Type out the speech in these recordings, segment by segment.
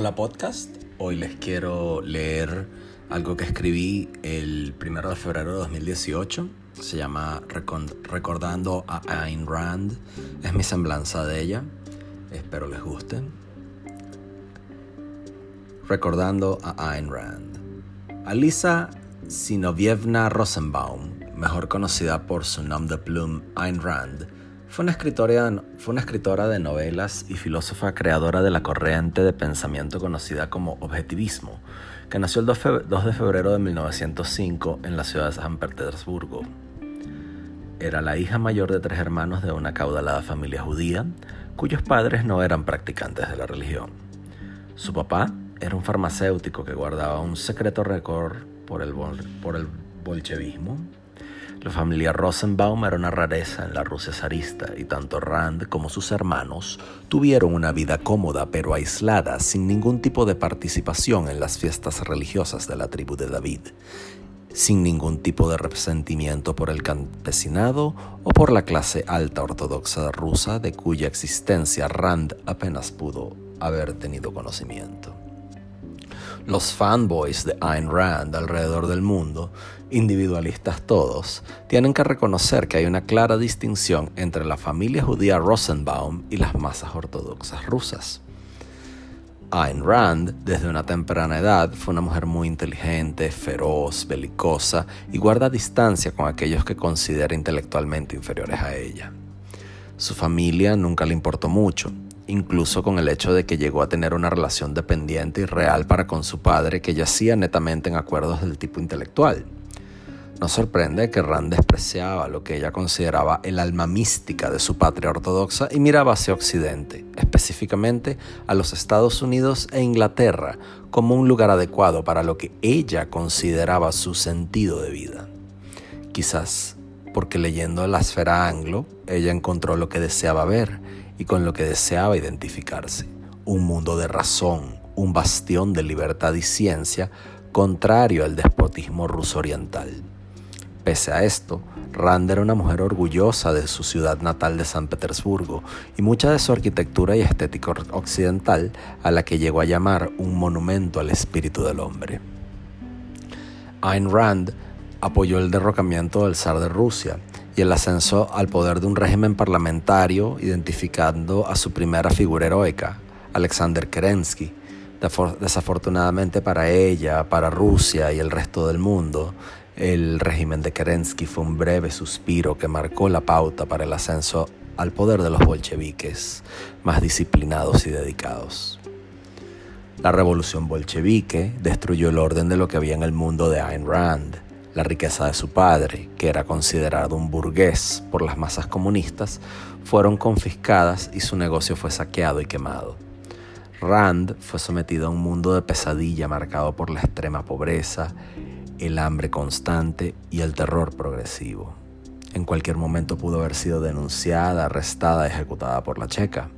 Hola podcast, hoy les quiero leer algo que escribí el 1 de febrero de 2018. Se llama Recordando a Ayn Rand. Es mi semblanza de ella. Espero les guste. Recordando a Ayn Rand. Alisa Sinovievna Rosenbaum, mejor conocida por su nombre de plume Ayn Rand, fue una, escritora, fue una escritora de novelas y filósofa creadora de la corriente de pensamiento conocida como objetivismo, que nació el 2 de febrero de 1905 en la ciudad de San Petersburgo. Era la hija mayor de tres hermanos de una caudalada familia judía, cuyos padres no eran practicantes de la religión. Su papá era un farmacéutico que guardaba un secreto récord por el, por el bolchevismo la familia Rosenbaum era una rareza en la Rusia zarista y tanto Rand como sus hermanos tuvieron una vida cómoda pero aislada sin ningún tipo de participación en las fiestas religiosas de la tribu de David, sin ningún tipo de resentimiento por el campesinado o por la clase alta ortodoxa rusa de cuya existencia Rand apenas pudo haber tenido conocimiento. Los fanboys de Ayn Rand alrededor del mundo, individualistas todos, tienen que reconocer que hay una clara distinción entre la familia judía Rosenbaum y las masas ortodoxas rusas. Ayn Rand, desde una temprana edad, fue una mujer muy inteligente, feroz, belicosa y guarda distancia con aquellos que considera intelectualmente inferiores a ella. Su familia nunca le importó mucho, incluso con el hecho de que llegó a tener una relación dependiente y real para con su padre que yacía netamente en acuerdos del tipo intelectual. No sorprende que Rand despreciaba lo que ella consideraba el alma mística de su patria ortodoxa y miraba hacia Occidente, específicamente a los Estados Unidos e Inglaterra, como un lugar adecuado para lo que ella consideraba su sentido de vida. Quizás porque leyendo la esfera anglo, ella encontró lo que deseaba ver y con lo que deseaba identificarse. Un mundo de razón, un bastión de libertad y ciencia contrario al despotismo ruso oriental. Pese a esto, Rand era una mujer orgullosa de su ciudad natal de San Petersburgo y mucha de su arquitectura y estética occidental a la que llegó a llamar un monumento al espíritu del hombre. Ayn Rand apoyó el derrocamiento del zar de Rusia y el ascenso al poder de un régimen parlamentario, identificando a su primera figura heroica, Alexander Kerensky. Desafortunadamente para ella, para Rusia y el resto del mundo, el régimen de Kerensky fue un breve suspiro que marcó la pauta para el ascenso al poder de los bolcheviques, más disciplinados y dedicados. La revolución bolchevique destruyó el orden de lo que había en el mundo de Ayn Rand la riqueza de su padre, que era considerado un burgués por las masas comunistas, fueron confiscadas y su negocio fue saqueado y quemado. Rand fue sometido a un mundo de pesadilla marcado por la extrema pobreza, el hambre constante y el terror progresivo. En cualquier momento pudo haber sido denunciada, arrestada, ejecutada por la checa.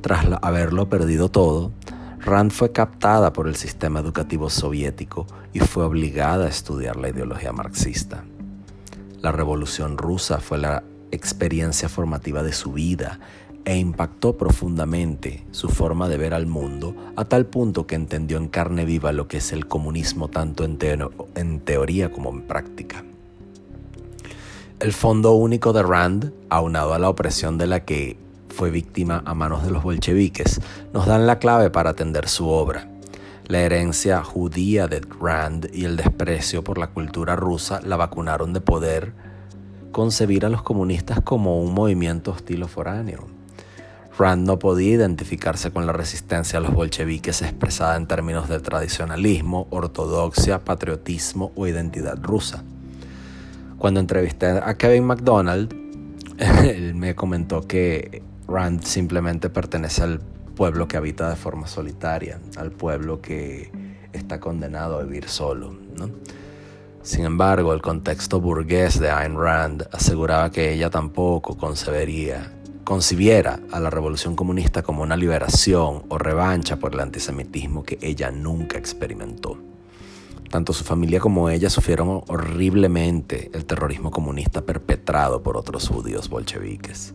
Tras haberlo perdido todo, Rand fue captada por el sistema educativo soviético y fue obligada a estudiar la ideología marxista. La Revolución rusa fue la experiencia formativa de su vida e impactó profundamente su forma de ver al mundo a tal punto que entendió en carne viva lo que es el comunismo tanto en, teoría como en práctica. El Fondo Único de Rand, aunado a la opresión de la que fue víctima a manos de los bolcheviques, nos dan la clave para atender su obra. La herencia judía de Rand y el desprecio por la cultura rusa la vacunaron de poder concebir a los comunistas como un movimiento hostil o foráneo. Rand no podía identificarse con la resistencia a los bolcheviques expresada en términos de tradicionalismo, ortodoxia, patriotismo o identidad rusa. Cuando entrevisté a Kevin McDonald, él me comentó que Rand simplemente pertenece al pueblo que habita de forma solitaria, al pueblo que está condenado a vivir solo. Sin embargo, el contexto burgués de Ayn Rand aseguraba que ella tampoco concebería, concibiera a la revolución comunista como una liberación o revancha por el antisemitismo que ella nunca experimentó. Tanto su familia como ella sufrieron horriblemente el terrorismo comunista perpetrado por otros judíos bolcheviques.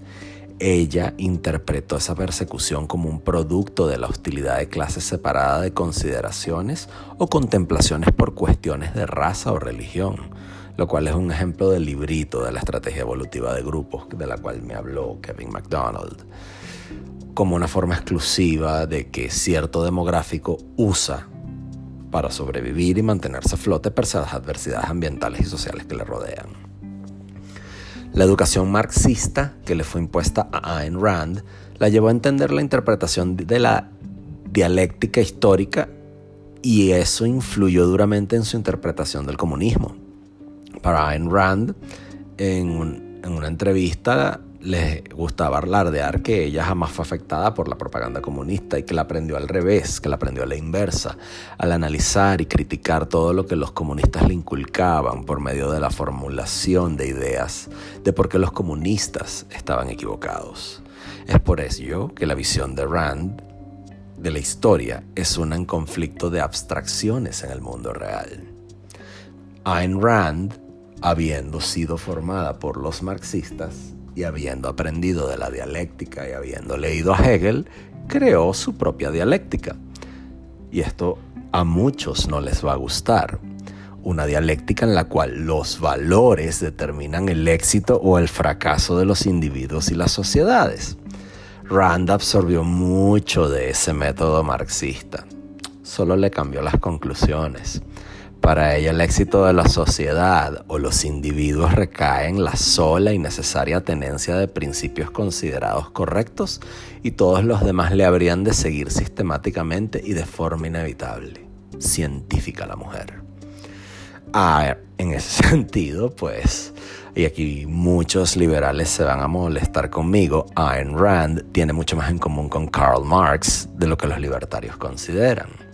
ella interpretó esa persecución como un producto de la hostilidad de clase separada de consideraciones o contemplaciones por cuestiones de raza o religión, lo cual es un ejemplo del librito de la estrategia evolutiva de grupos de la cual me habló Kevin MacDonald, como una forma exclusiva de que cierto demográfico usa para sobrevivir y mantenerse a flote pese a las adversidades ambientales y sociales que le rodean. La educación marxista que le fue impuesta a Ayn Rand la llevó a entender la interpretación de la dialéctica histórica y eso influyó duramente en su interpretación del comunismo. Para Ayn Rand, en, una entrevista les gustaba alardear que ella jamás fue afectada por la propaganda comunista y que la aprendió al revés, que la aprendió a la inversa, al analizar y criticar todo lo que los comunistas le inculcaban por medio de la formulación de ideas de por qué los comunistas estaban equivocados. Es por ello que la visión de Rand de la historia es una en conflicto de abstracciones en el mundo real. Ayn Rand, habiendo sido formada por los marxistas, y habiendo aprendido de la dialéctica y habiendo leído a Hegel, creó su propia dialéctica. Y esto a muchos no les va a gustar. Una dialéctica en la cual los valores determinan el éxito o el fracaso de los individuos y las sociedades. Rand absorbió mucho de ese método marxista. Solo le cambió las conclusiones. Para ella el éxito de la sociedad o los individuos recae en la sola y necesaria tenencia de principios considerados correctos y todos los demás le habrían de seguir sistemáticamente y de forma inevitable. Científica la mujer. Ah, en ese sentido, pues, y aquí muchos liberales se van a molestar conmigo, Ayn Rand tiene mucho más en común con Karl Marx de lo que los libertarios consideran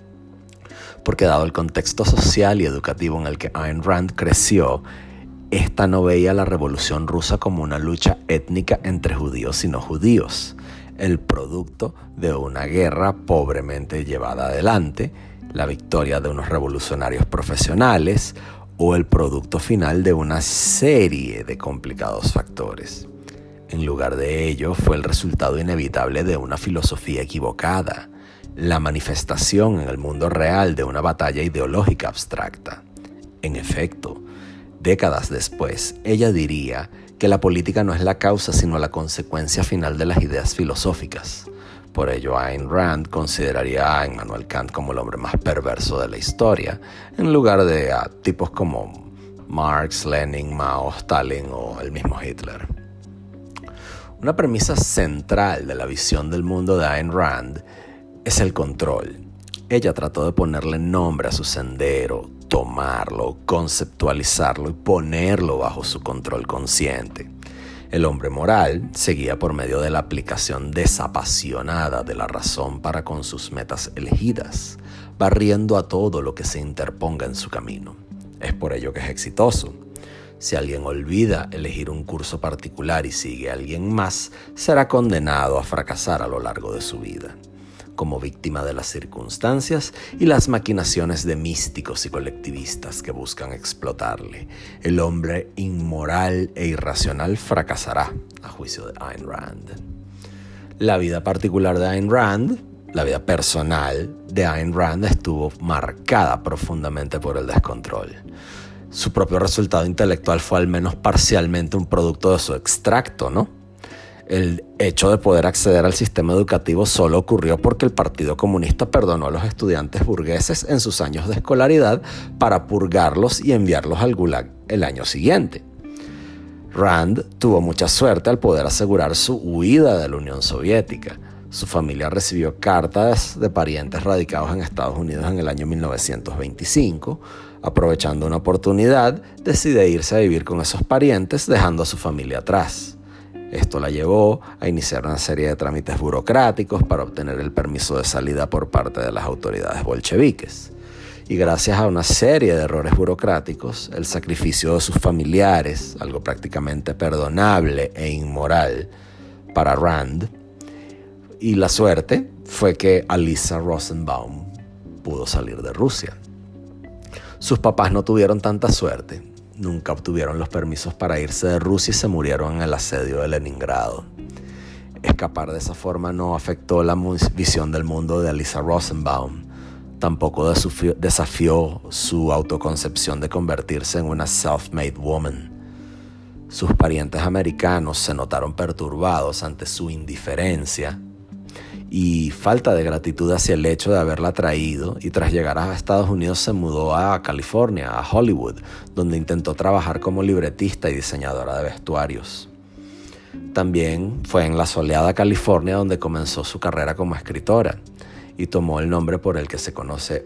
porque dado el contexto social y educativo en el que Ayn Rand creció, esta no veía la revolución rusa como una lucha étnica entre judíos y no judíos, el producto de una guerra pobremente llevada adelante, la victoria de unos revolucionarios profesionales o el producto final de una serie de complicados factores. En lugar de ello, fue el resultado inevitable de una filosofía equivocada, la manifestación en el mundo real de una batalla ideológica abstracta. En efecto, décadas después, ella diría que la política no es la causa sino la consecuencia final de las ideas filosóficas. Por ello, Ayn Rand consideraría a Immanuel Kant como el hombre más perverso de la historia, en lugar de a tipos como Marx, Lenin, Mao, Stalin o el mismo Hitler. Una premisa central de la visión del mundo de Ayn Rand es el control. Ella trató de ponerle nombre a su sendero, tomarlo, conceptualizarlo y ponerlo bajo su control consciente. El hombre moral seguía por medio de la aplicación desapasionada de la razón para con sus metas elegidas, barriendo a todo lo que se interponga en su camino. Es por ello que es exitoso. Si alguien olvida elegir un curso particular y sigue a alguien más, será condenado a fracasar a lo largo de su vida como víctima de las circunstancias y las maquinaciones de místicos y colectivistas que buscan explotarle. El hombre inmoral e irracional fracasará, a juicio de Ayn Rand. La vida particular de Ayn Rand, la vida personal de Ayn Rand estuvo marcada profundamente por el descontrol. Su propio resultado intelectual fue al menos parcialmente un producto de su extracto, ¿no? El hecho de poder acceder al sistema educativo solo ocurrió porque el Partido Comunista perdonó a los estudiantes burgueses en sus años de escolaridad para purgarlos y enviarlos al Gulag el año siguiente. Rand tuvo mucha suerte al poder asegurar su huida de la Unión Soviética. Su familia recibió cartas de parientes radicados en Estados Unidos en el año 1925. Aprovechando una oportunidad, decide irse a vivir con esos parientes dejando a su familia atrás. Esto la llevó a iniciar una serie de trámites burocráticos para obtener el permiso de salida por parte de las autoridades bolcheviques. Y gracias a una serie de errores burocráticos, el sacrificio de sus familiares, algo prácticamente perdonable e inmoral para Rand, y la suerte fue que Alisa Rosenbaum pudo salir de Rusia. Sus papás no tuvieron tanta suerte nunca obtuvieron los permisos para irse de Rusia y se murieron en el asedio de Leningrado. Escapar de esa forma no afectó la visión del mundo de Alisa Rosenbaum. Tampoco desafió su autoconcepción de convertirse en una self-made woman. Sus parientes americanos se notaron perturbados ante su indiferencia y falta de gratitud hacia el hecho de haberla traído y tras llegar a Estados Unidos se mudó a California, a Hollywood, donde intentó trabajar como libretista y diseñadora de vestuarios. También fue en la soleada California donde comenzó su carrera como escritora y tomó el nombre por el que se conoce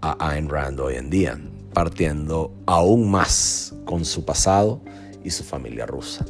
a Ayn Rand hoy en día, partiendo aún más con su pasado y su familia rusa.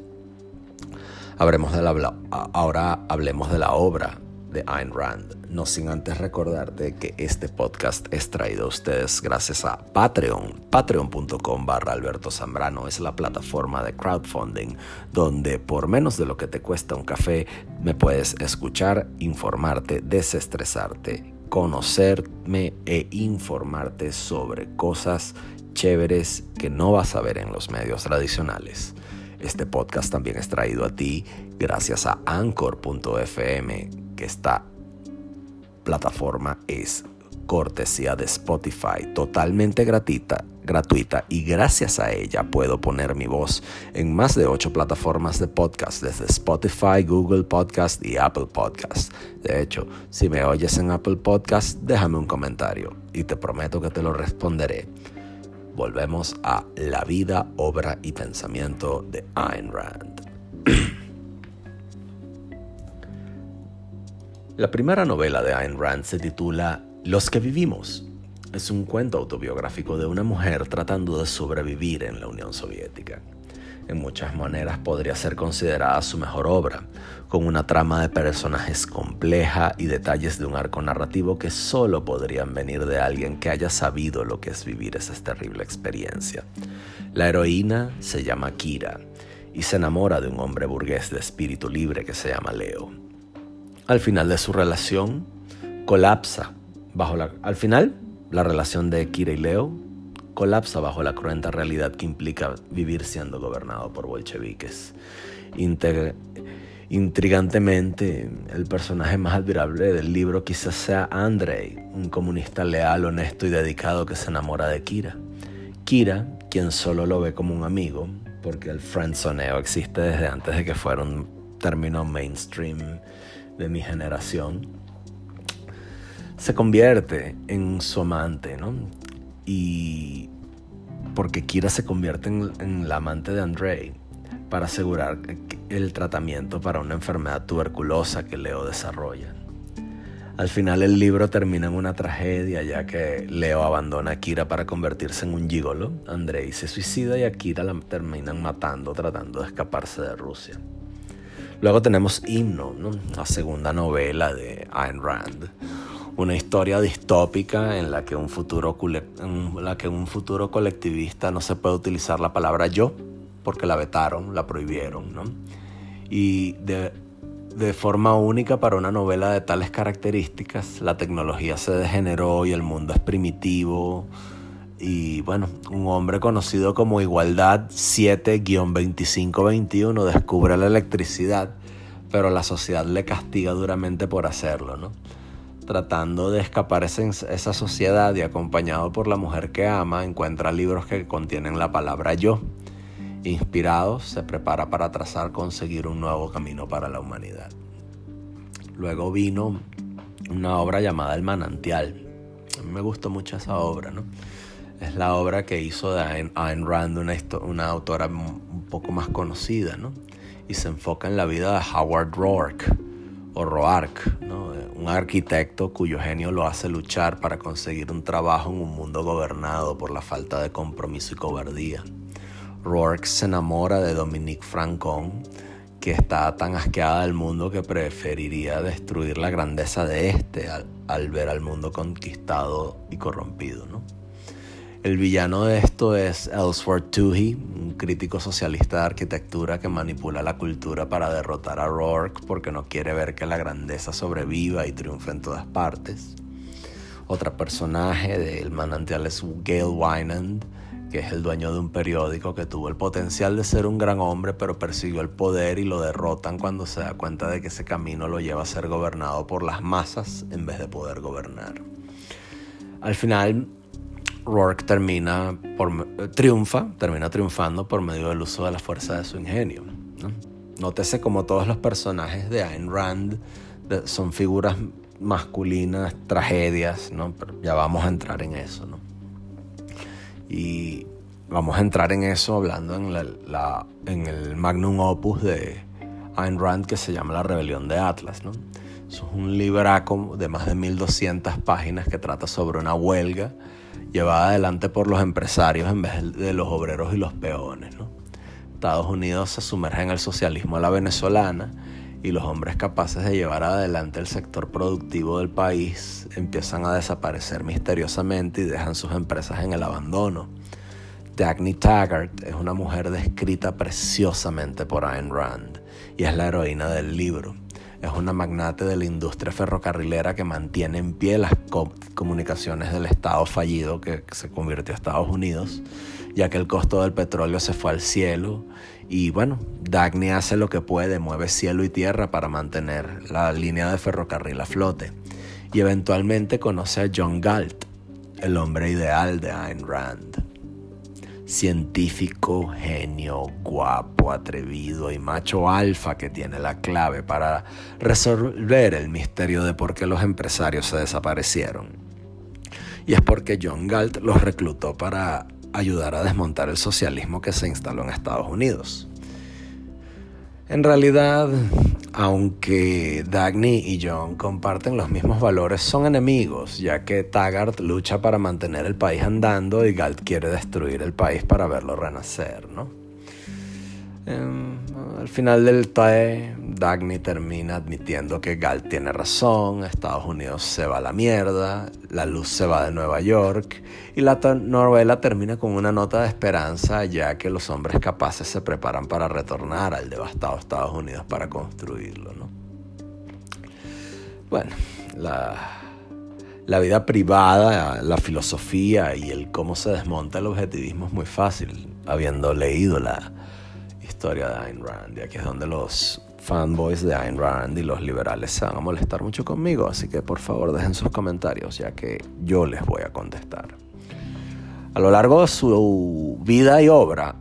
ahora hablemos de la obra de Ayn Rand, no sin antes recordarte que este podcast es traído a ustedes gracias a Patreon. Patreon.com barra Alberto Zambrano es la plataforma de crowdfunding donde por menos de lo que te cuesta un café me puedes escuchar, informarte, desestresarte, conocerme e informarte sobre cosas chéveres que no vas a ver en los medios tradicionales. Este podcast también es traído a ti gracias a anchor.fm que esta plataforma es cortesía de Spotify, totalmente gratuita, gratuita y gracias a ella puedo poner mi voz en más de ocho plataformas de podcast, desde Spotify, Google Podcast y Apple Podcast. De hecho, si me oyes en Apple Podcast, déjame un comentario y te prometo que te lo responderé. Volvemos a La vida, obra y pensamiento de Ayn Rand. La primera novela de Ayn Rand se titula Los que vivimos. Es un cuento autobiográfico de una mujer tratando de sobrevivir en la Unión Soviética. En muchas maneras podría ser considerada su mejor obra, con una trama de personajes compleja y detalles de un arco narrativo que solo podrían venir de alguien que haya sabido lo que es vivir esa terrible experiencia. La heroína se llama Kira y se enamora de un hombre burgués de espíritu libre que se llama Leo al final de su relación colapsa bajo la al final la relación de Kira y Leo colapsa bajo la cruenta realidad que implica vivir siendo gobernado por bolcheviques. intrigantemente, el personaje más admirable del libro quizás sea Andrei, un comunista leal, honesto y dedicado que se enamora de Kira. Kira, quien solo lo ve como un amigo, porque el friendzoneo existe desde antes de que fuera un término mainstream de mi generación, se convierte en su amante, ¿no? Y porque Kira se convierte en, la amante de Andrei para asegurar el tratamiento para una enfermedad tuberculosa que Leo desarrolla. Al final el libro termina en una tragedia ya que Leo abandona a Kira para convertirse en un gigolo. Andrei se suicida y a Kira la terminan matando tratando de escaparse de Rusia. Luego tenemos Himno, la segunda novela de Ayn Rand. Una historia distópica en la que un futuro, colectivista no se puede utilizar la palabra yo porque la vetaron, la prohibieron. ¿no? Y de, de forma única para una novela de tales características, la tecnología se degeneró y el mundo es primitivo, y bueno, un hombre conocido como Igualdad 7-2521 descubre la electricidad, pero la sociedad le castiga duramente por hacerlo, ¿no? Tratando de escapar esa, esa sociedad y acompañado por la mujer que ama, encuentra libros que contienen la palabra yo. Inspirado, se prepara para trazar, conseguir un nuevo camino para la humanidad. Luego vino una obra llamada El Manantial. A mí me gustó mucho esa obra, ¿no? es la obra que hizo de Ayn, Rand, una, una, autora un poco más conocida, ¿no? Y se enfoca en la vida de Howard Roark, o Roark, ¿no? Un arquitecto cuyo genio lo hace luchar para conseguir un trabajo en un mundo gobernado por la falta de compromiso y cobardía. Roark se enamora de Dominique Francon, que está tan asqueada del mundo que preferiría destruir la grandeza de este al, al ver al mundo conquistado y corrompido, ¿no? El villano de esto es Ellsworth Toohey, un crítico socialista de arquitectura que manipula la cultura para derrotar a Rourke porque no quiere ver que la grandeza sobreviva y triunfe en todas partes. Otra personaje del manantial es Gail Wynand, que es el dueño de un periódico que tuvo el potencial de ser un gran hombre, pero persiguió el poder y lo derrotan cuando se da cuenta de que ese camino lo lleva a ser gobernado por las masas en vez de poder gobernar. Al final, Rourke termina por, triunfa, termina triunfando por medio del uso de la fuerza de su ingenio. Nótese como todos los personajes de Ayn Rand son figuras masculinas, tragedias, ¿no? Pero ya vamos a entrar en eso, ¿no? Y vamos a entrar en eso hablando en, el magnum opus de Ayn Rand que se llama La Rebelión de Atlas, ¿no? Es un libraco de más de 1200 páginas que trata sobre una huelga llevada adelante por los empresarios en vez de los obreros y los peones. Estados Unidos se sumerge en el socialismo a la venezolana y los hombres capaces de llevar adelante el sector productivo del país empiezan a desaparecer misteriosamente y dejan sus empresas en el abandono. Dagny Taggart es una mujer descrita preciosamente por Ayn Rand y es la heroína del libro. Es una magnate de la industria ferrocarrilera que mantiene en pie las comunicaciones del Estado fallido que se convirtió a Estados Unidos, ya que el costo del petróleo se fue al cielo y bueno, Dagny hace lo que puede, mueve cielo y tierra para mantener la línea de ferrocarril a flote. Y eventualmente conoce a John Galt, el hombre ideal de Ayn Rand. Científico, genio, guapo, atrevido y macho alfa que tiene la clave para resolver el misterio de por qué los empresarios se desaparecieron. Y es porque John Galt los reclutó para ayudar a desmontar el socialismo que se instaló en Estados Unidos. En realidad, aunque Dagny y John comparten los mismos valores, son enemigos, ya que Taggart lucha para mantener el país andando y Galt quiere destruir el país para verlo renacer, ¿no? Em, al final del TAE, Dagny termina admitiendo que Galt tiene razón, Estados Unidos se va a la mierda, la luz se va de Nueva York y la novela termina con una nota de esperanza ya que los hombres capaces se preparan para retornar al devastado Estados Unidos para construirlo. ¿no? Bueno, la, la vida privada, la filosofía y el cómo se desmonta el objetivismo es muy fácil, habiendo leído la historia de Ayn Rand. Y aquí es donde los fanboys de Ayn Rand y los liberales se van a molestar mucho conmigo. Así que por favor dejen sus comentarios, ya que yo les voy a contestar. A lo largo de su vida y obra,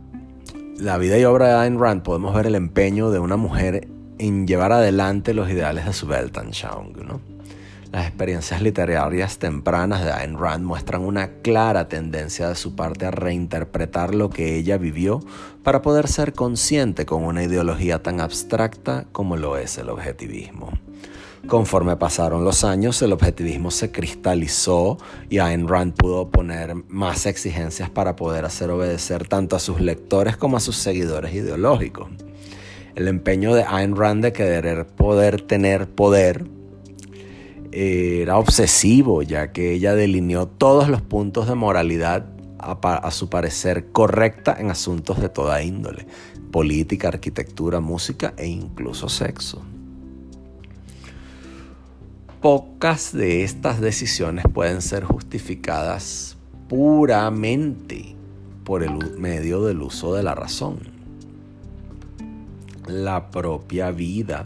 la vida y obra de Ayn Rand, podemos ver el empeño de una mujer en llevar adelante los ideales de su Weltanschauung, ¿no? Las experiencias literarias tempranas de Ayn Rand muestran una clara tendencia de su parte a reinterpretar lo que ella vivió para poder ser consciente con una ideología tan abstracta como lo es el objetivismo. Conforme pasaron los años, el objetivismo se cristalizó y Ayn Rand pudo poner más exigencias para poder hacer obedecer tanto a sus lectores como a sus seguidores ideológicos. El empeño de Ayn Rand de querer poder tener poder era obsesivo, ya que ella delineó todos los puntos de moralidad a, su parecer correcta en asuntos de toda índole, política, arquitectura, música e incluso sexo. Pocas de estas decisiones pueden ser justificadas puramente por el medio del uso de la razón. La propia vida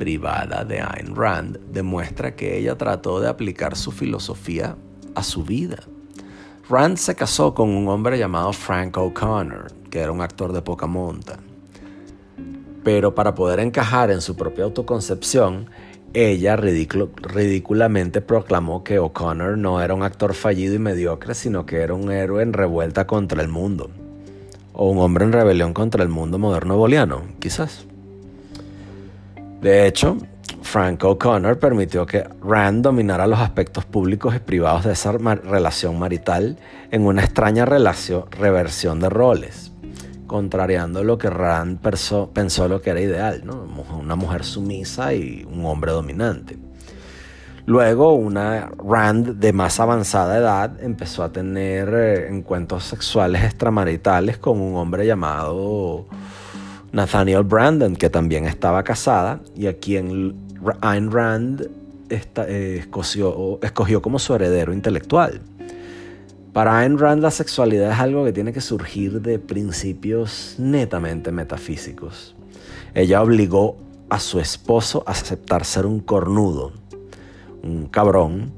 privada de Ayn Rand demuestra que ella trató de aplicar su filosofía a su vida. Rand se casó con un hombre llamado Frank O'Connor, que era un actor de poca monta. Pero para poder encajar en su propia autoconcepción, ella ridículamente proclamó que O'Connor no era un actor fallido y mediocre, sino que era un héroe en revuelta contra el mundo. O un hombre en rebelión contra el mundo moderno boliano, quizás. De hecho, Frank O'Connor permitió que Rand dominara los aspectos públicos y privados de esa relación marital en una extraña reversión de roles, contrariando lo que Rand pensó, pensó lo que era ideal, ¿no? una mujer sumisa y un hombre dominante. Luego, una Rand de más avanzada edad empezó a tener eh, encuentros sexuales extramaritales con un hombre llamado Nathaniel Brandon, que también estaba casada y a quien Ayn Rand eh, escogió, como su heredero intelectual. Para Ayn Rand la sexualidad es algo que tiene que surgir de principios netamente metafísicos. Ella obligó a su esposo a aceptar ser un cornudo, un cabrón,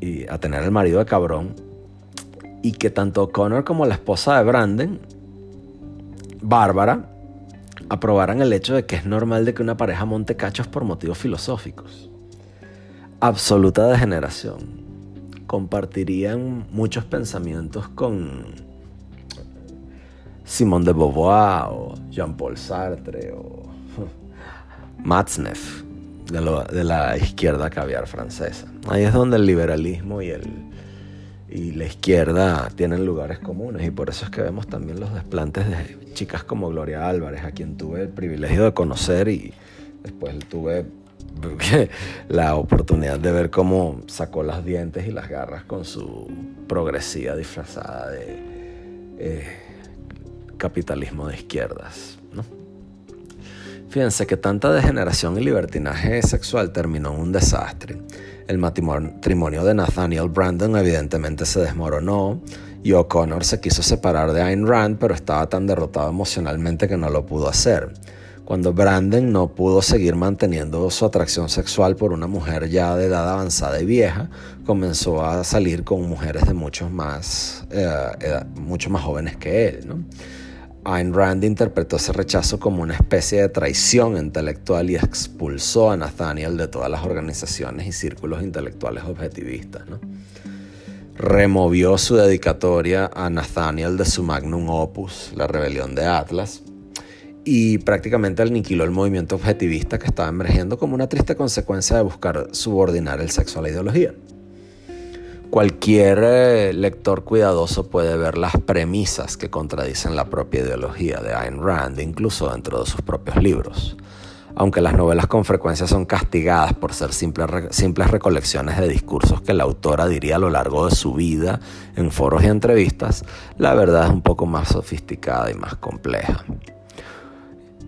y a tener el marido de cabrón, y que tanto Connor como la esposa de Brandon, Bárbara, aprobaran el hecho de que es normal de que una pareja monte cachos por motivos filosóficos. Absoluta degeneración. Compartirían muchos pensamientos con Simone de Beauvoir o Jean-Paul Sartre o Matzneff de, la izquierda caviar francesa. Ahí es donde el liberalismo y, el, y la izquierda tienen lugares comunes y por eso es que vemos también los desplantes de chicas como Gloria Álvarez, a quien tuve el privilegio de conocer y después tuve la oportunidad de ver cómo sacó las dientes y las garras con su progresía disfrazada de eh, capitalismo de izquierdas. Fíjense que tanta degeneración y libertinaje sexual terminó en un desastre. El matrimonio de Nathaniel Brandon evidentemente se desmoronó y O'Connor se quiso separar de Ayn Rand, pero estaba tan derrotado emocionalmente que no lo pudo hacer. Cuando Brandon no pudo seguir manteniendo su atracción sexual por una mujer ya de edad avanzada y vieja, comenzó a salir con mujeres de muchos más, eh, mucho más jóvenes que él. ¿no? Ayn Rand interpretó ese rechazo como una especie de traición intelectual y expulsó a Nathaniel de todas las organizaciones y círculos intelectuales objetivistas. Removió su dedicatoria a Nathaniel de su magnum opus, La rebelión de Atlas, y prácticamente aniquiló el movimiento objetivista que estaba emergiendo como una triste consecuencia de buscar subordinar el sexo a la ideología. Cualquier eh, lector cuidadoso puede ver las premisas que contradicen la propia ideología de Ayn Rand, incluso dentro de sus propios libros. Aunque las novelas con frecuencia son castigadas por ser simples, simples recolecciones de discursos que la autora diría a lo largo de su vida en foros y entrevistas, la verdad es un poco más sofisticada y más compleja.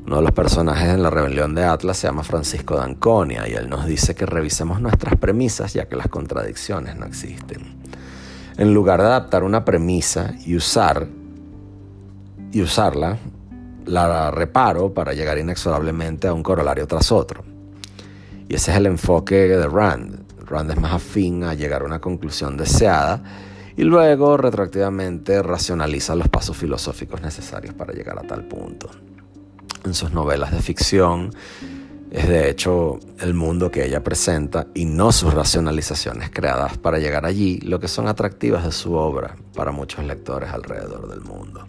Uno de los personajes en la rebelión de Atlas se llama Francisco D'Anconia y él nos dice que revisemos nuestras premisas ya que las contradicciones no existen. En lugar de adaptar una premisa y usar y usarla, la reparo para llegar inexorablemente a un corolario tras otro. Y ese es el enfoque de Rand. Rand es más afín a llegar a una conclusión deseada y luego retroactivamente racionaliza los pasos filosóficos necesarios para llegar a tal punto en sus novelas de ficción. Es de hecho el mundo que ella presenta y no sus racionalizaciones creadas para llegar allí lo que son atractivas de su obra para muchos lectores alrededor del mundo.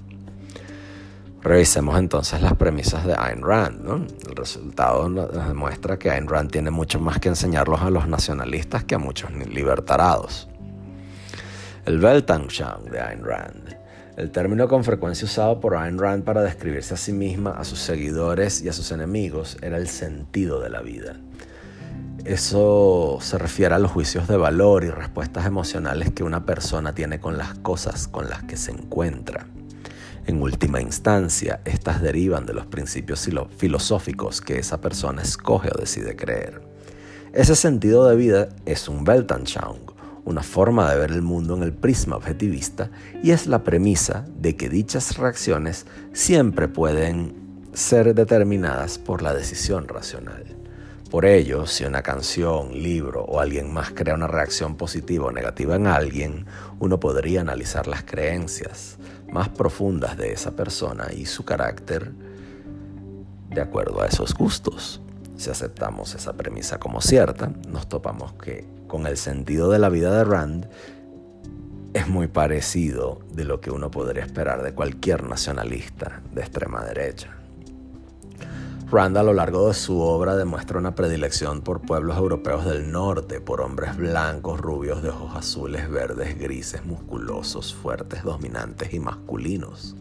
Revisemos entonces las premisas de Ayn Rand. El resultado nos demuestra que Ayn Rand tiene mucho más que enseñarlos a los nacionalistas que a muchos libertarados. El Weltanschauung de Ayn Rand el término con frecuencia usado por Ayn Rand para describirse a sí misma, a sus seguidores y a sus enemigos era el sentido de la vida. Eso se refiere a los juicios de valor y respuestas emocionales que una persona tiene con las cosas con las que se encuentra. En última instancia, estas derivan de los principios filosóficos que esa persona escoge o decide creer. Ese sentido de vida es un Weltanschauung, una forma de ver el mundo en el prisma objetivista y es la premisa de que dichas reacciones siempre pueden ser determinadas por la decisión racional. Por ello, si una canción, libro o alguien más crea una reacción positiva o negativa en alguien, uno podría analizar las creencias más profundas de esa persona y su carácter de acuerdo a esos gustos. Si aceptamos esa premisa como cierta, nos topamos que con el sentido de la vida de Rand es muy parecido de lo que uno podría esperar de cualquier nacionalista de extrema derecha. Rand a lo largo de su obra demuestra una predilección por pueblos europeos del norte, por hombres blancos, rubios, de ojos azules, verdes, grises, musculosos, fuertes, dominantes y masculinos.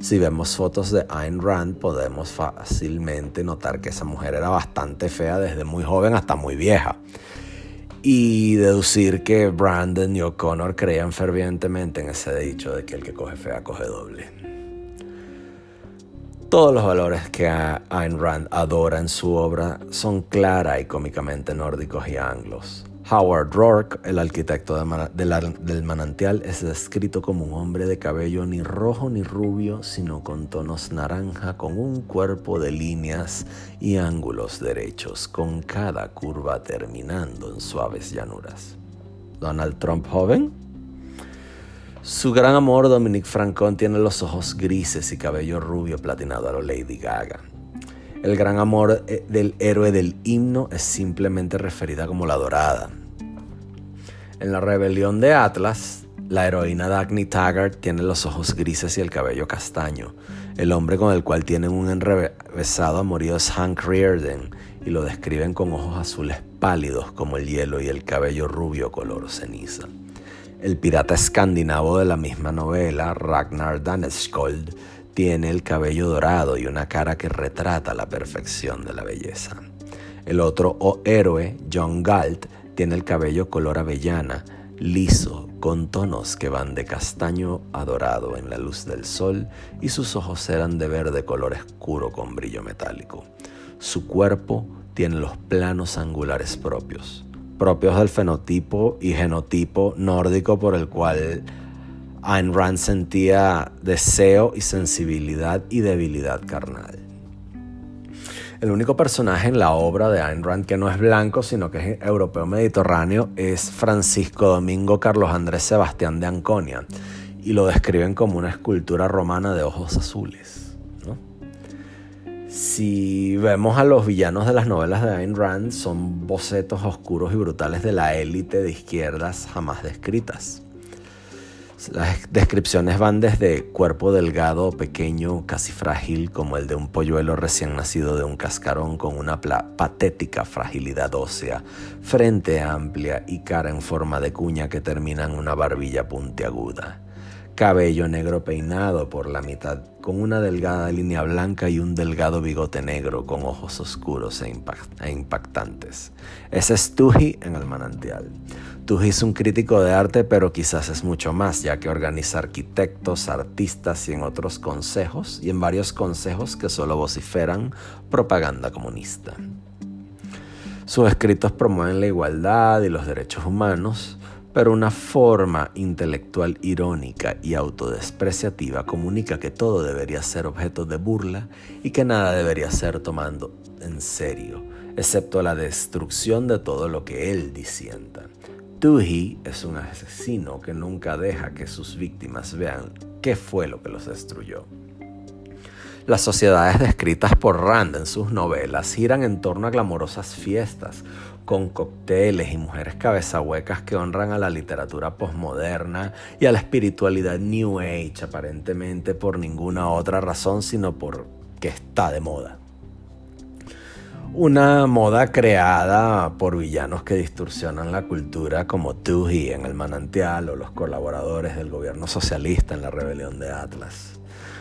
Si vemos fotos de Ayn Rand, podemos fácilmente notar que esa mujer era bastante fea desde muy joven hasta muy vieja. Y deducir que Brandon y O'Connor creían fervientemente en ese dicho de que el que coge fea coge doble. Todos los valores que Ayn Rand adora en su obra son clara y cómicamente nórdicos y anglos. Howard Rourke, el arquitecto del manantial, es descrito como un hombre de cabello ni rojo ni rubio, sino con tonos naranja, con un cuerpo de líneas y ángulos derechos, con cada curva terminando en suaves llanuras. Donald Trump joven. Su gran amor, Dominique Francón, tiene los ojos grises y cabello rubio platinado a lo Lady Gaga. El gran amor eh, del héroe del himno es simplemente referida como la dorada. En la rebelión de Atlas, la heroína Dagny Taggart tiene los ojos grises y el cabello castaño. El hombre con el cual tienen un enrevesado amorío es Hank Reardon y lo describen con ojos azules pálidos como el hielo y el cabello rubio color ceniza. El pirata escandinavo de la misma novela, Ragnar Daneskold, tiene el cabello dorado y una cara que retrata la perfección de la belleza. El otro o héroe, John Galt, tiene el cabello color avellana, liso, con tonos que van de castaño a dorado en la luz del sol y sus ojos eran de verde color oscuro con brillo metálico. Su cuerpo tiene los planos angulares propios, propios del fenotipo y genotipo nórdico por el cual Ayn Rand sentía deseo y sensibilidad y debilidad carnal. El único personaje en la obra de Ayn Rand que no es blanco, sino que es europeo mediterráneo, es Francisco Domingo Carlos Andrés Sebastián de Anconia, y lo describen como una escultura romana de ojos azules. Si vemos a los villanos de las novelas de Ayn Rand, son bocetos oscuros y brutales de la élite de izquierdas jamás descritas. Las descripciones van desde cuerpo delgado, pequeño, casi frágil, como el de un polluelo recién nacido de un cascarón con una patética fragilidad ósea, frente amplia y cara en forma de cuña que termina en una barbilla puntiaguda. Cabello negro peinado por la mitad, con una delgada línea blanca y un delgado bigote negro con ojos oscuros e, e impactantes. Ese es Tuji en el manantial. Tuji es un crítico de arte, pero quizás es mucho más, ya que organiza arquitectos, artistas y en otros consejos, y en varios consejos que solo vociferan propaganda comunista. Sus escritos promueven la igualdad y los derechos humanos, pero una forma intelectual irónica y autodespreciativa comunica que todo debería ser objeto de burla y que nada debería ser tomando en serio, excepto la destrucción de todo lo que él disienta. Tuhi es un asesino que nunca deja que sus víctimas vean qué fue lo que los destruyó. Las sociedades descritas por Rand en sus novelas giran en torno a glamorosas fiestas, con cócteles y mujeres cabezahuecas que honran a la literatura posmoderna y a la espiritualidad New Age, aparentemente por ninguna otra razón, sino porque está de moda. Una moda creada por villanos que distorsionan la cultura como Tuhi en El Manantial o los colaboradores del gobierno socialista en la rebelión de Atlas.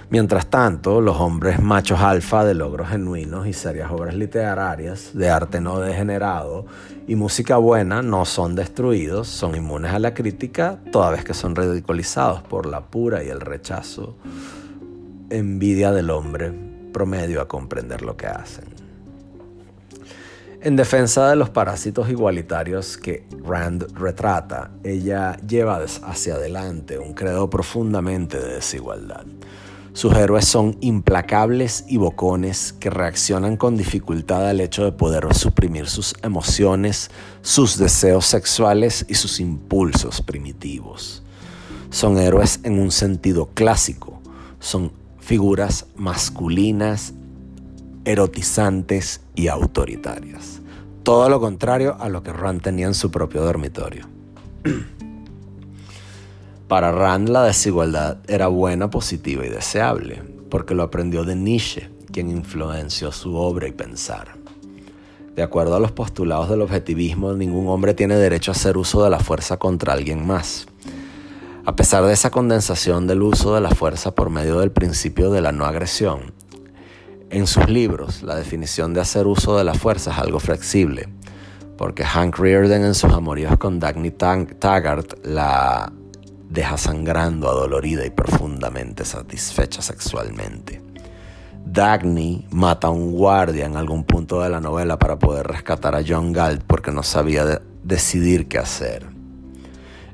Mientras tanto, los hombres machos alfa de logros genuinos y serias obras literarias, de arte no degenerado y música buena no son destruidos, son inmunes a la crítica, toda vez que son ridiculizados por la pura y el rechazo, envidia del hombre promedio a comprender lo que hacen. En defensa de los parásitos igualitarios que Rand retrata, ella lleva hacia adelante un credo profundamente de desigualdad. Sus héroes son implacables y bocones que reaccionan con dificultad al hecho de poder suprimir sus emociones, sus deseos sexuales y sus impulsos primitivos. Son héroes en un sentido clásico, son figuras masculinas, erotizantes y autoritarias. Todo lo contrario a lo que Rand tenía en su propio dormitorio. Para Rand la desigualdad era buena, positiva y deseable, porque lo aprendió de Nietzsche, quien influenció su obra y pensar. De acuerdo a los postulados del objetivismo, ningún hombre tiene derecho a hacer uso de la fuerza contra alguien más. A pesar de esa condensación del uso de la fuerza por medio del principio de la no agresión, en sus libros la definición de hacer uso de la fuerza es algo flexible, porque Hank Reardon en sus amoríos con Dagny Taggart la deja sangrando adolorida y profundamente satisfecha sexualmente. Dagny mata a un guardia en algún punto de la novela para poder rescatar a John Galt porque no sabía decidir qué hacer.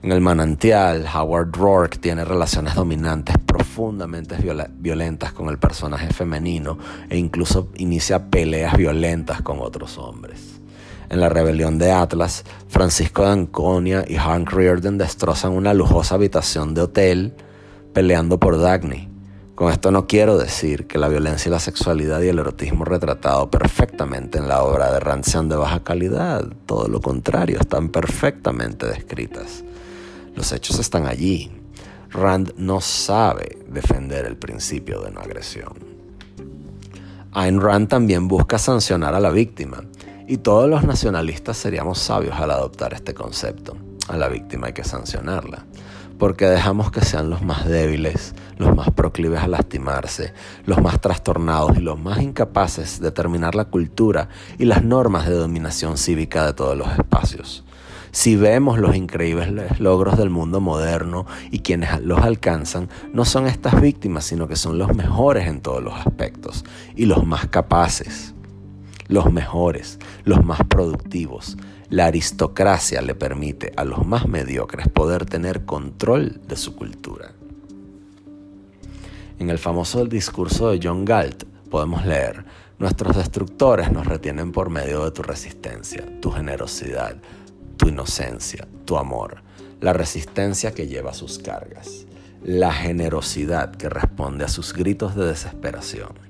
En el manantial, Howard Rourke tiene relaciones dominantes profundamente violentas con el personaje femenino e incluso inicia peleas violentas con otros hombres. En la rebelión de Atlas, Francisco de Anconia y Hank Reardon destrozan una lujosa habitación de hotel peleando por Dagny. Con esto no quiero decir que la violencia y la sexualidad y el erotismo retratado perfectamente en la obra de Rand sean de baja calidad, todo lo contrario, están perfectamente descritas. Los hechos están allí. Rand no sabe defender el principio de no agresión. Ayn Rand también busca sancionar a la víctima, y todos los nacionalistas seríamos sabios al adoptar este concepto. A la víctima hay que sancionarla, porque dejamos que sean los más débiles, los más proclives a lastimarse, los más trastornados y los más incapaces de terminar la cultura y las normas de dominación cívica de todos los espacios. Si vemos los increíbles logros del mundo moderno y quienes los alcanzan, no son estas víctimas, sino que son los mejores en todos los aspectos y los más capaces, los mejores, los más productivos. La aristocracia le permite a los más mediocres poder tener control de su cultura. En el famoso discurso de John Galt podemos leer, nuestros destructores nos retienen por medio de tu resistencia, tu generosidad, tu inocencia, tu amor, la resistencia que lleva sus cargas, la generosidad que responde a sus gritos de desesperación,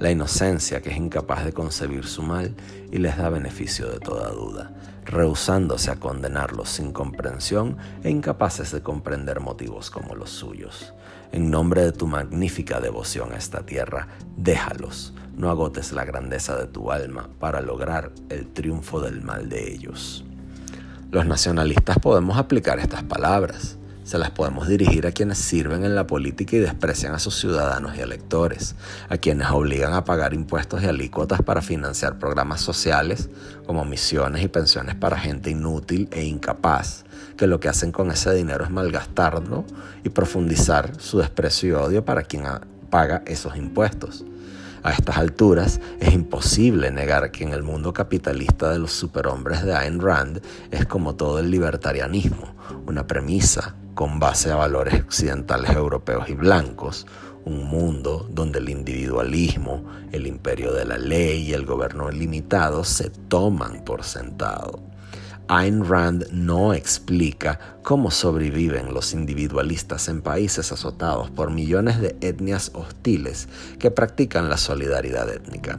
la inocencia que es incapaz de concebir su mal y les da beneficio de toda duda, rehusándose a condenarlos sin comprensión e incapaces de comprender motivos como los suyos. En nombre de tu magnífica devoción a esta tierra, déjalos, no agotes la grandeza de tu alma para lograr el triunfo del mal de ellos. Los nacionalistas podemos aplicar estas palabras. Se las podemos dirigir a quienes sirven en la política y desprecian a sus ciudadanos y electores, a quienes obligan a pagar impuestos y alícuotas para financiar programas sociales como misiones y pensiones para gente inútil e incapaz, que lo que hacen con ese dinero es malgastarlo y profundizar su desprecio y odio para quien paga esos impuestos. A estas alturas es imposible negar que en el mundo capitalista de los superhombres de Ayn Rand es como todo el libertarianismo, una premisa con base a valores occidentales europeos y blancos, un mundo donde el individualismo, el imperio de la ley y el gobierno ilimitado se toman por sentado. Ayn Rand no explica cómo sobreviven los individualistas en países azotados por millones de etnias hostiles que practican la solidaridad étnica.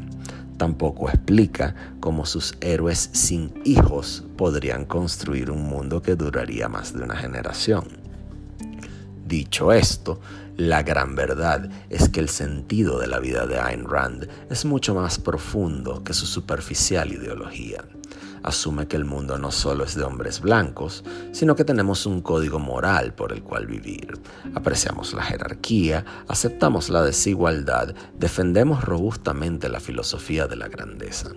Tampoco explica cómo sus héroes sin hijos podrían construir un mundo que duraría más de una generación. Dicho esto, la gran verdad es que el sentido de la vida de Ayn Rand es mucho más profundo que su superficial ideología asume que el mundo no solo es de hombres blancos, sino que tenemos un código moral por el cual vivir. Apreciamos la jerarquía, aceptamos la desigualdad, defendemos robustamente la filosofía de la grandeza.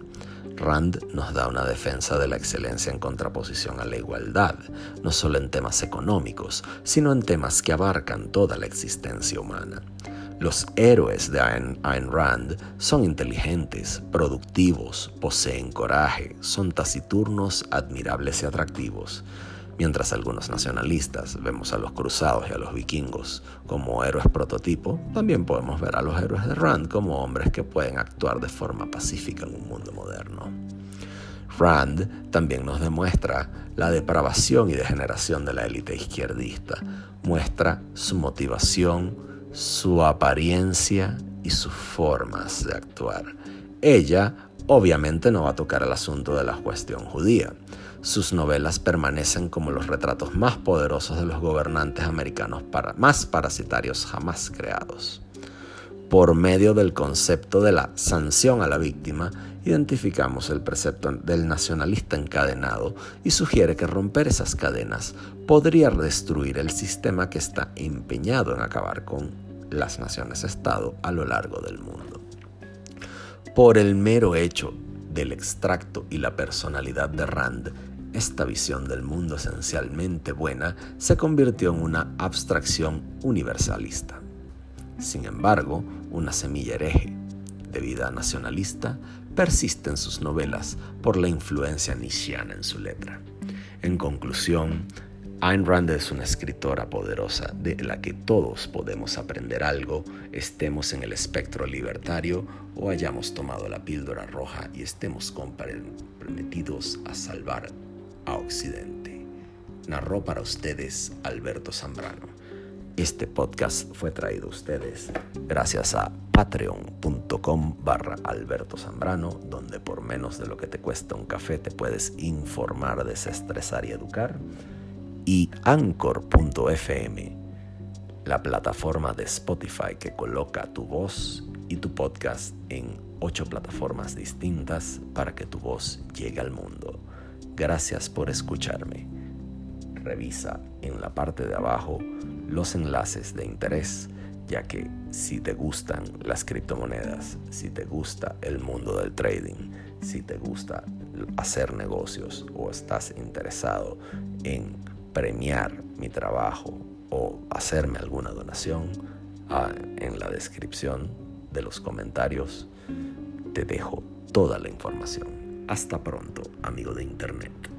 Rand nos da una defensa de la excelencia en contraposición a la igualdad, no solo en temas económicos, sino en temas que abarcan toda la existencia humana. Los héroes de Ayn, Rand son inteligentes, productivos, poseen coraje, son taciturnos, admirables y atractivos. Mientras algunos nacionalistas vemos a los cruzados y a los vikingos como héroes prototipo, también podemos ver a los héroes de Rand como hombres que pueden actuar de forma pacífica en un mundo moderno. Rand también nos demuestra la depravación y degeneración de la élite izquierdista, muestra su motivación, su apariencia y sus formas de actuar. Ella obviamente no va a tocar el asunto de la cuestión judía. Sus novelas permanecen como los retratos más poderosos de los gobernantes americanos más parasitarios jamás creados. Por medio del concepto de la sanción a la víctima, identificamos el precepto del nacionalista encadenado y sugiere que romper esas cadenas podría destruir el sistema que está empeñado en acabar con las naciones-estado a lo largo del mundo. Por el mero hecho del extracto y la personalidad de Rand, esta visión del mundo esencialmente buena se convirtió en una abstracción universalista. Sin embargo, una semilla hereje de vida nacionalista persiste en sus novelas por la influencia nishiana en su letra. En conclusión, Ayn Rand es una escritora poderosa de la que todos podemos aprender algo, estemos en el espectro libertario o hayamos tomado la píldora roja y estemos comprometidos a salvar a Occidente. Narró para ustedes Alberto Zambrano. Este podcast fue traído a ustedes gracias a patreon.com barra Alberto Zambrano, donde por menos de lo que te cuesta un café te puedes informar, desestresar y educar y anchor.fm, la plataforma de Spotify que coloca tu voz y tu podcast en ocho plataformas distintas para que tu voz llegue al mundo. Gracias por escucharme. Revisa en la parte de abajo los enlaces de interés, ya que si te gustan las criptomonedas, si te gusta el mundo del trading, si te gusta hacer negocios o estás interesado en premiar mi trabajo o hacerme alguna donación, ah, en la descripción de los comentarios te dejo toda la información. Hasta pronto, amigo de Internet.